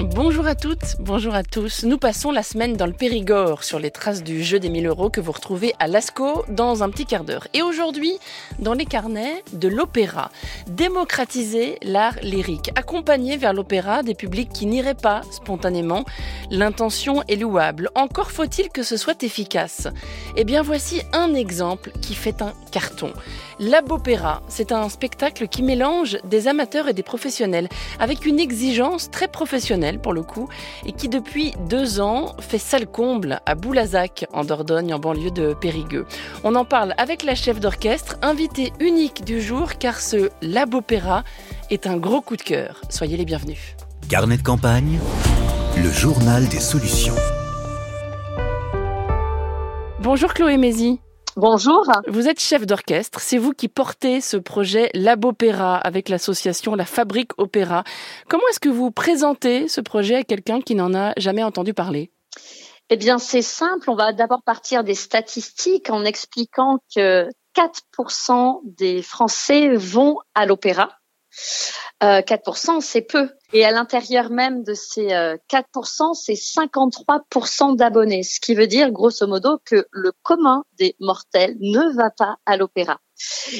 Bonjour à toutes, bonjour à tous. Nous passons la semaine dans le Périgord sur les traces du jeu des 1000 euros que vous retrouvez à Lascaux dans un petit quart d'heure. Et aujourd'hui, dans les carnets de l'opéra, démocratiser l'art lyrique, accompagner vers l'opéra des publics qui n'iraient pas spontanément. L'intention est louable. Encore faut-il que ce soit efficace. Eh bien, voici un exemple qui fait un carton. L'Abopéra, c'est un spectacle qui mélange des amateurs et des professionnels, avec une exigence très professionnelle pour le coup, et qui depuis deux ans fait salle comble à Boulazac, en Dordogne, en banlieue de Périgueux. On en parle avec la chef d'orchestre, invitée unique du jour, car ce L'Abopéra est un gros coup de cœur. Soyez les bienvenus. Carnet de campagne, le journal des solutions. Bonjour Chloé Mézi. Bonjour. Vous êtes chef d'orchestre, c'est vous qui portez ce projet Labopéra avec l'association La Fabrique Opéra. Comment est-ce que vous présentez ce projet à quelqu'un qui n'en a jamais entendu parler? Eh bien, c'est simple, on va d'abord partir des statistiques en expliquant que 4% des Français vont à l'opéra. Euh, 4%, c'est peu. Et à l'intérieur même de ces 4%, euh, c'est 53% d'abonnés, ce qui veut dire grosso modo que le commun des mortels ne va pas à l'opéra.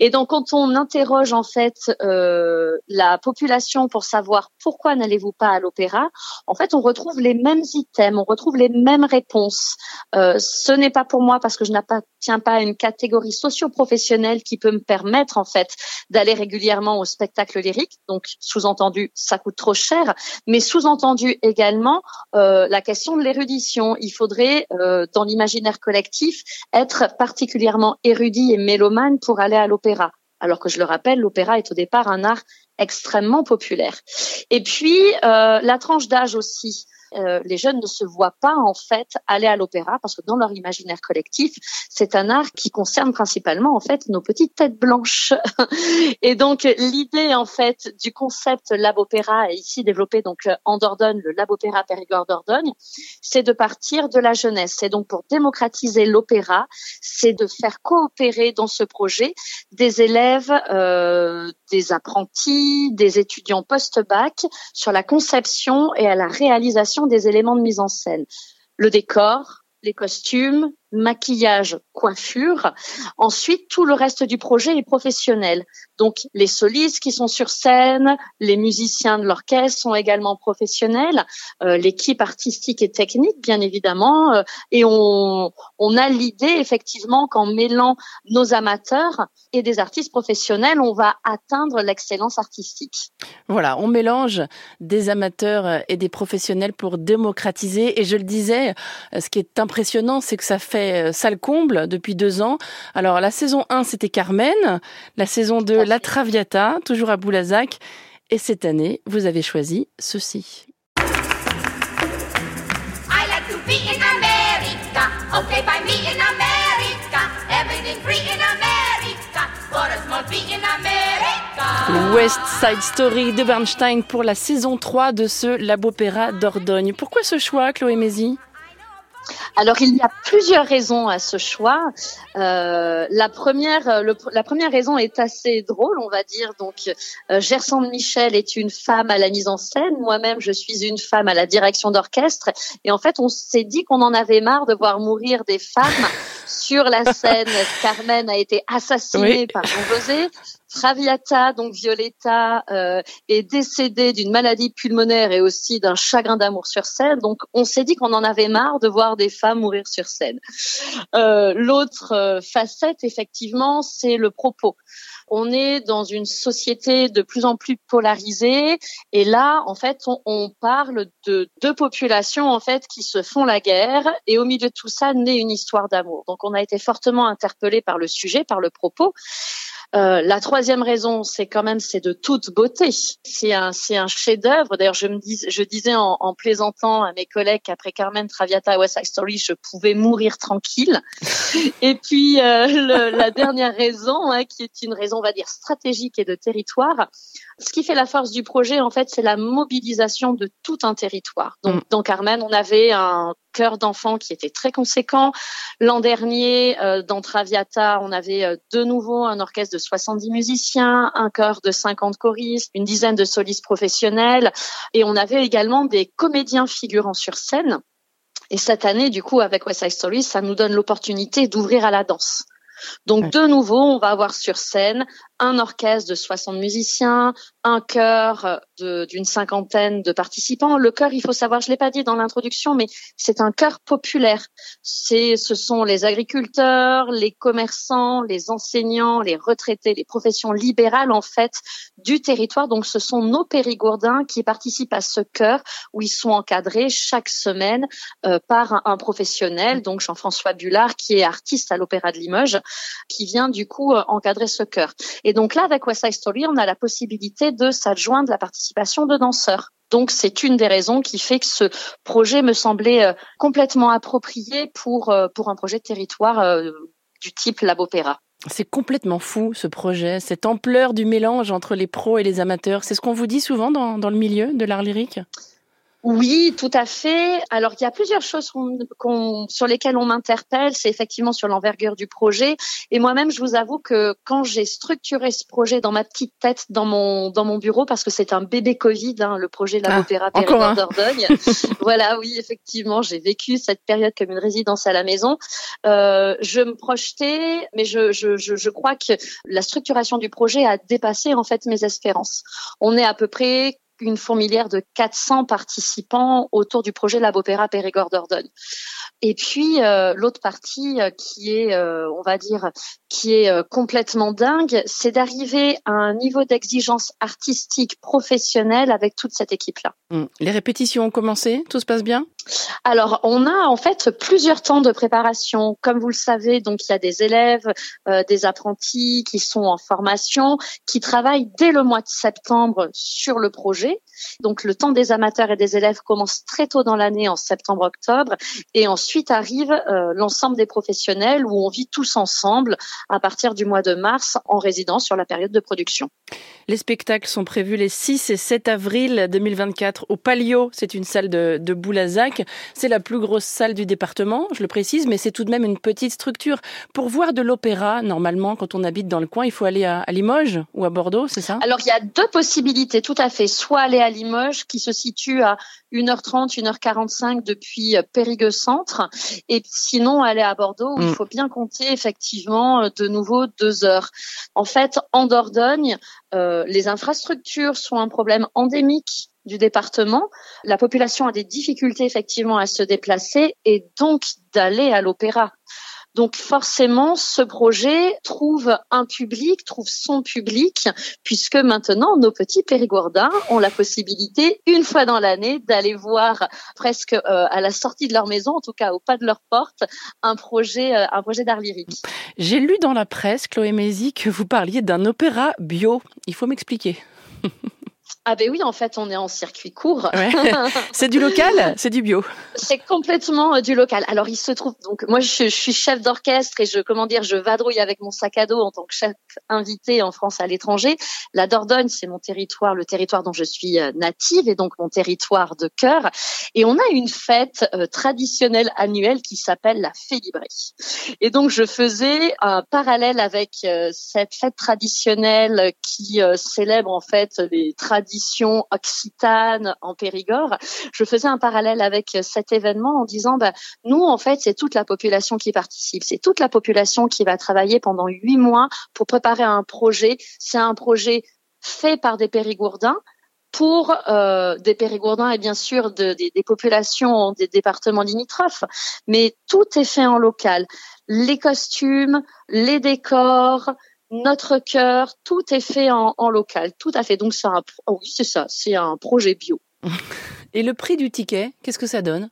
Et donc, quand on interroge en fait euh, la population pour savoir pourquoi n'allez-vous pas à l'opéra, en fait, on retrouve les mêmes items, on retrouve les mêmes réponses. Euh, ce n'est pas pour moi parce que je n'appartiens pas à une catégorie socio-professionnelle qui peut me permettre en fait d'aller régulièrement au spectacle lyrique. Donc, sous-entendu, ça coûte trop cher, mais sous-entendu également euh, la question de l'érudition. Il faudrait, dans l'imaginaire collectif, être particulièrement érudit et mélomane pour aller à l'opéra. Alors que je le rappelle, l'opéra est au départ un art extrêmement populaire. Et puis, euh, la tranche d'âge aussi. Euh, les jeunes ne se voient pas en fait aller à l'opéra parce que dans leur imaginaire collectif, c'est un art qui concerne principalement en fait nos petites têtes blanches. et donc l'idée en fait du concept Lab Opéra ici développé donc en Dordogne, le Lab Opéra Périgord Dordogne, c'est de partir de la jeunesse. C'est donc pour démocratiser l'opéra, c'est de faire coopérer dans ce projet des élèves, euh, des apprentis, des étudiants post-bac sur la conception et à la réalisation des éléments de mise en scène. Le décor, les costumes, maquillage, coiffure. Ensuite, tout le reste du projet est professionnel. Donc, les solistes qui sont sur scène, les musiciens de l'orchestre sont également professionnels, euh, l'équipe artistique et technique, bien évidemment. Euh, et on, on a l'idée, effectivement, qu'en mêlant nos amateurs et des artistes professionnels, on va atteindre l'excellence artistique. Voilà, on mélange des amateurs et des professionnels pour démocratiser. Et je le disais, ce qui est impressionnant, c'est que ça fait euh, salle comble depuis deux ans. Alors la saison 1 c'était Carmen, la saison 2 La Traviata, toujours à Boulazac. Et cette année, vous avez choisi ceci. West Side Story de Bernstein pour la saison 3 de ce Labopéra d'Ordogne. Pourquoi ce choix, Chloé Mézi? Alors il y a plusieurs raisons à ce choix. Euh, la première, la première raison est assez drôle, on va dire. Donc, euh, Gersande Michel est une femme à la mise en scène. Moi-même, je suis une femme à la direction d'orchestre. Et en fait, on s'est dit qu'on en avait marre de voir mourir des femmes sur la scène. Carmen a été assassinée par Jean Traviata, donc Violetta, euh, est décédée d'une maladie pulmonaire et aussi d'un chagrin d'amour sur scène. Donc, on s'est dit qu'on en avait marre de voir des femmes mourir sur scène. Euh, L'autre euh, facette, effectivement, c'est le propos. On est dans une société de plus en plus polarisée et là, en fait, on, parle de deux populations en fait qui se font la guerre et au milieu de tout ça naît une histoire d'amour. Donc, on a été fortement interpellé par le sujet, par le propos. Euh, la troisième raison, c'est quand même c'est de toute beauté. C'est un c'est un chef-d'œuvre. D'ailleurs, je me dis, je disais en, en, plaisantant à mes collègues qu'après Carmen Traviata West Side Story, je pouvais mourir tranquille. et puis euh, le, la dernière raison, hein, qui est une raison, on va dire stratégique et de territoire, ce qui fait la force du projet, en fait, c'est la mobilisation de tout un territoire. Donc, mm. dans Carmen, on avait un cœur d'enfants qui était très conséquent. L'an dernier, euh, dans Traviata, on avait euh, de nouveau un orchestre de 70 musiciens, un chœur de 50 choristes, une dizaine de solistes professionnels, et on avait également des comédiens figurant sur scène. Et cette année, du coup, avec West Side Story, ça nous donne l'opportunité d'ouvrir à la danse. Donc de nouveau, on va avoir sur scène un orchestre de 60 musiciens, un chœur d'une cinquantaine de participants. Le chœur, il faut savoir, je l'ai pas dit dans l'introduction, mais c'est un chœur populaire. C'est, ce sont les agriculteurs, les commerçants, les enseignants, les retraités, les professions libérales en fait du territoire. Donc, ce sont nos périgourdins qui participent à ce chœur où ils sont encadrés chaque semaine euh, par un, un, professionnel, donc Jean-François Bullard, qui est artiste à l'Opéra de Limoges, qui vient du coup euh, encadrer ce chœur. Et donc là, avec West Side Story, on a la possibilité de s'adjoindre la participation de danseurs. Donc c'est une des raisons qui fait que ce projet me semblait euh, complètement approprié pour euh, pour un projet de territoire euh, du type Lab Opéra. C'est complètement fou ce projet, cette ampleur du mélange entre les pros et les amateurs. C'est ce qu'on vous dit souvent dans, dans le milieu de l'art lyrique? Oui, tout à fait. Alors, il y a plusieurs choses sur lesquelles on m'interpelle. C'est effectivement sur l'envergure du projet. Et moi-même, je vous avoue que quand j'ai structuré ce projet dans ma petite tête, dans mon dans mon bureau, parce que c'est un bébé Covid, hein, le projet de la ah, Opéra Périgord d'Ordogne. voilà, oui, effectivement, j'ai vécu cette période comme une résidence à la maison. Euh, je me projetais, mais je, je, je, je crois que la structuration du projet a dépassé en fait mes espérances. On est à peu près une fourmilière de 400 participants autour du projet Lab Opéra Périgord Dordogne. Et puis euh, l'autre partie euh, qui est, euh, on va dire, qui est complètement dingue, c'est d'arriver à un niveau d'exigence artistique professionnelle avec toute cette équipe-là. Hum. Les répétitions ont commencé, tout se passe bien? Alors, on a en fait plusieurs temps de préparation. Comme vous le savez, donc il y a des élèves, des apprentis qui sont en formation, qui travaillent dès le mois de septembre sur le projet. Donc, le temps des amateurs et des élèves commence très tôt dans l'année, en septembre-octobre, et Ensuite arrive euh, l'ensemble des professionnels où on vit tous ensemble à partir du mois de mars en résidence sur la période de production. Les spectacles sont prévus les 6 et 7 avril 2024 au Palio. C'est une salle de, de Boulazac. C'est la plus grosse salle du département, je le précise, mais c'est tout de même une petite structure. Pour voir de l'opéra, normalement, quand on habite dans le coin, il faut aller à, à Limoges ou à Bordeaux, c'est ça? Alors, il y a deux possibilités, tout à fait. Soit aller à Limoges, qui se situe à 1h30, 1h45 depuis Périgueux Centre, et sinon, aller à Bordeaux, il mm. faut bien compter effectivement euh, de nouveau deux heures. En fait, en Dordogne, euh, les infrastructures sont un problème endémique du département. La population a des difficultés effectivement à se déplacer et donc d'aller à l'opéra. Donc forcément, ce projet trouve un public, trouve son public, puisque maintenant, nos petits périgourdins ont la possibilité, une fois dans l'année, d'aller voir presque euh, à la sortie de leur maison, en tout cas au pas de leur porte, un projet, euh, un projet d'art lyrique. J'ai lu dans la presse, Chloé Mézi, que vous parliez d'un opéra bio. Il faut m'expliquer. Ah ben oui, en fait, on est en circuit court. c'est du local, c'est du bio. C'est complètement euh, du local. Alors il se trouve donc moi je, suis chef d'orchestre et je comment dire je vadrouille avec mon sac à dos en tant que chef invité en France à l'étranger. La Dordogne, c'est mon territoire, le territoire dont je suis euh, native et donc mon territoire de cœur. Et on a une fête euh, traditionnelle annuelle qui s'appelle la Félibrie. Et donc je faisais un parallèle avec cette fête traditionnelle qui célèbre en fait les traditions occitane en Périgord, je faisais un parallèle avec cet événement en disant, bah, nous, en fait, c'est toute la population qui participe. C'est toute la population qui va travailler pendant huit mois pour préparer un projet. C'est un projet fait par des Périgourdins, pour euh, des Périgourdins et bien sûr des populations des départements limitrophes, mais tout est fait en local. Les costumes, les décors, notre cœur, tout est fait en, local, tout à fait. Donc c'est un, oh oui c'est ça, c'est un projet bio. Et le prix du ticket, qu'est-ce que ça donne?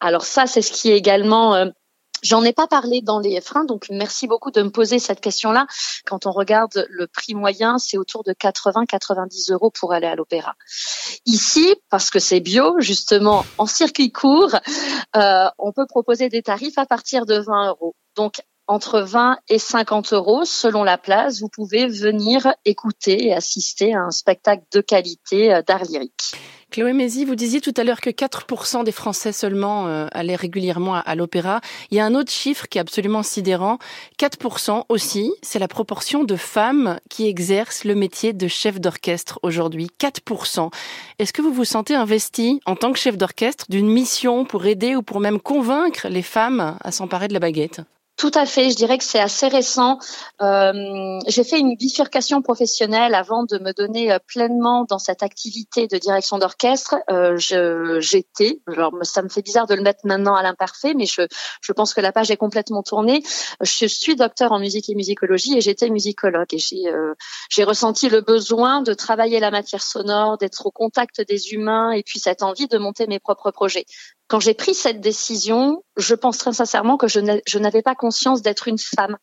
Alors ça, c'est ce qui est également euh, J'en ai pas parlé dans les freins, donc merci beaucoup de me poser cette question-là. Quand on regarde le prix moyen, c'est autour de 80-90 euros pour aller à l'opéra. Ici, parce que c'est bio, justement, en circuit court, euh, on peut proposer des tarifs à partir de 20 euros. Donc entre 20 et 50 euros selon la place, vous pouvez venir écouter et assister à un spectacle de qualité euh, d'art lyrique. Chloé Mézi, vous disiez tout à l'heure que 4% des Français seulement euh, allaient régulièrement à, l'opéra. Il y a un autre chiffre qui est absolument sidérant. 4% aussi, c'est la proportion de femmes qui exercent le métier de chef d'orchestre aujourd'hui. 4%. Est-ce que vous vous sentez investi en tant que chef d'orchestre d'une mission pour aider ou pour même convaincre les femmes à s'emparer de la baguette? Tout à fait, je dirais que c'est assez récent. Euh, j'ai fait une bifurcation professionnelle avant de me donner euh, pleinement dans cette activité de direction d'orchestre. Euh, J'étais, alors ça me fait bizarre de le mettre maintenant à l'imparfait, mais je, pense que la page est complètement tournée. Je suis docteur en musique et musicologie et j'étais musicologue et j'ai ressenti le besoin de travailler la matière sonore, d'être au contact des humains et puis cette envie de monter mes propres projets. Quand j'ai pris cette décision, je pense très sincèrement que je n'avais pas conscience d'être une femme.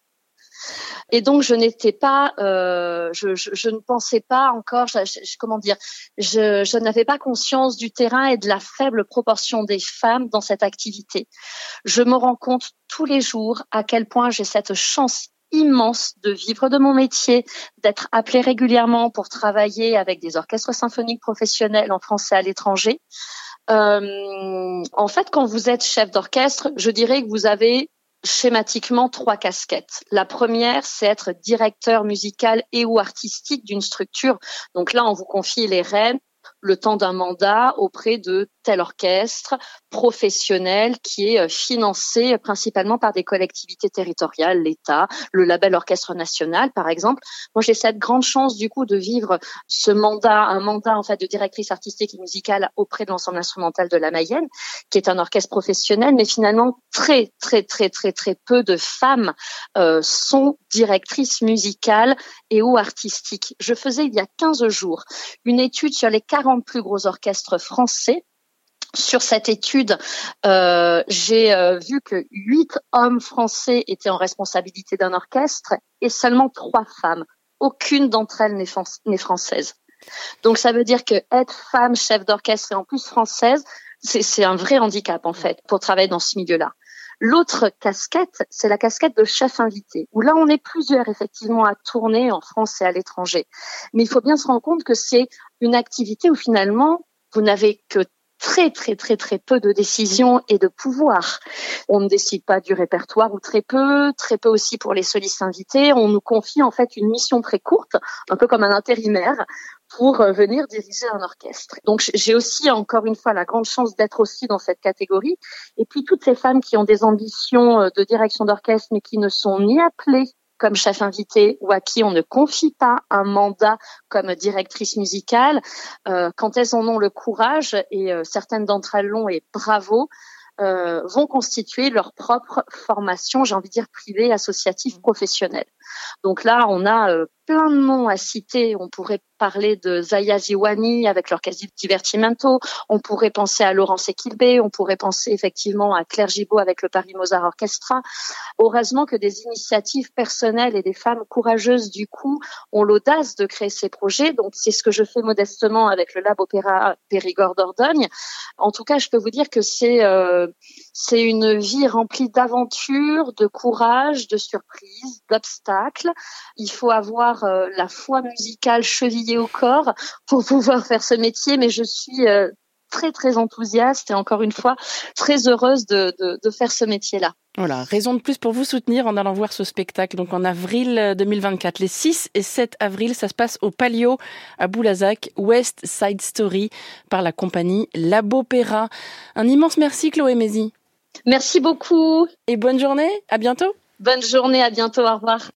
Et donc je n'étais pas, euh, je, je, je, ne pensais pas encore, je, comment dire, je, n'avais pas conscience du terrain et de la faible proportion des femmes dans cette activité. Je me rends compte tous les jours à quel point j'ai cette chance immense de vivre de mon métier, d'être appelée régulièrement pour travailler avec des orchestres symphoniques professionnels en France et à l'étranger. Euh, en fait, quand vous êtes chef d'orchestre, je dirais que vous avez schématiquement trois casquettes. La première, c'est être directeur musical et ou artistique d'une structure. Donc là, on vous confie les rênes le temps d'un mandat auprès de tel orchestre professionnel qui est euh, financé principalement par des collectivités territoriales, l'État, le label Orchestre National, par exemple. Moi, j'ai cette grande chance du coup de vivre ce mandat, un mandat en fait de directrice artistique et musicale auprès de l'ensemble instrumental de la Mayenne, qui est un orchestre professionnel, mais finalement très très très très très peu de femmes euh, sont directrices musicales et ou artistiques. Je faisais il y a 15 jours une étude sur les 40 plus gros orchestres français. Sur cette étude, euh, j'ai euh, vu que huit hommes français étaient en responsabilité d'un orchestre et seulement trois femmes. Aucune d'entre elles n'est française. Donc ça veut dire que être femme chef d'orchestre et en plus française, c'est un vrai handicap en fait pour travailler dans ce milieu-là. L'autre casquette, c'est la casquette de chef invité, où là on est plusieurs effectivement à tourner en France et à l'étranger. Mais il faut bien se rendre compte que c'est une activité où finalement vous n'avez que très très très très peu de décisions et de pouvoir. On ne décide pas du répertoire ou très peu, très peu aussi pour les solistes invités. On nous confie en fait une mission très courte, un peu comme un intérimaire, pour euh, venir diriger un orchestre. Donc j'ai aussi encore une fois la grande chance d'être aussi dans cette catégorie. Et puis toutes ces femmes qui ont des ambitions euh, de direction d'orchestre mais qui ne sont ni appelées comme chef invité ou à qui on ne confie pas un mandat comme directrice musicale, euh, quand elles en ont le courage, et certaines d'entre elles l'ont, et bravo, euh, vont constituer leur propre formation, j'ai envie de dire privée, associative, professionnelle. Donc là, on a euh, plein de noms à citer. On pourrait parler de Zaya Ziwani avec l'orchestre Divertimento. On pourrait penser à Laurence Equilbé. On pourrait penser effectivement à Claire Gibault avec le Paris Mozart Orchestra. Heureusement que des initiatives personnelles et des femmes courageuses du coup ont l'audace de créer ces projets. Donc c'est ce que je fais modestement avec le Lab Opéra Périgord d'Ordogne. En tout cas, je peux vous dire que c'est euh, c'est une vie remplie d'aventures, de courage, de surprises, d'obstacles. Il faut avoir euh, la foi musicale chevillée au corps pour pouvoir faire ce métier, mais je suis euh, très très enthousiaste et encore une fois très heureuse de, de, faire ce métier-là. Voilà, raison de plus pour vous soutenir en allant voir ce spectacle. Donc en avril 2024, les 6 et 7 avril, ça se passe au Palio à Boulazac, West Side Story par la compagnie Labopéra. Un immense merci Chloé Mézi. Merci beaucoup. Et bonne journée, à bientôt. Bonne journée, à bientôt, au revoir.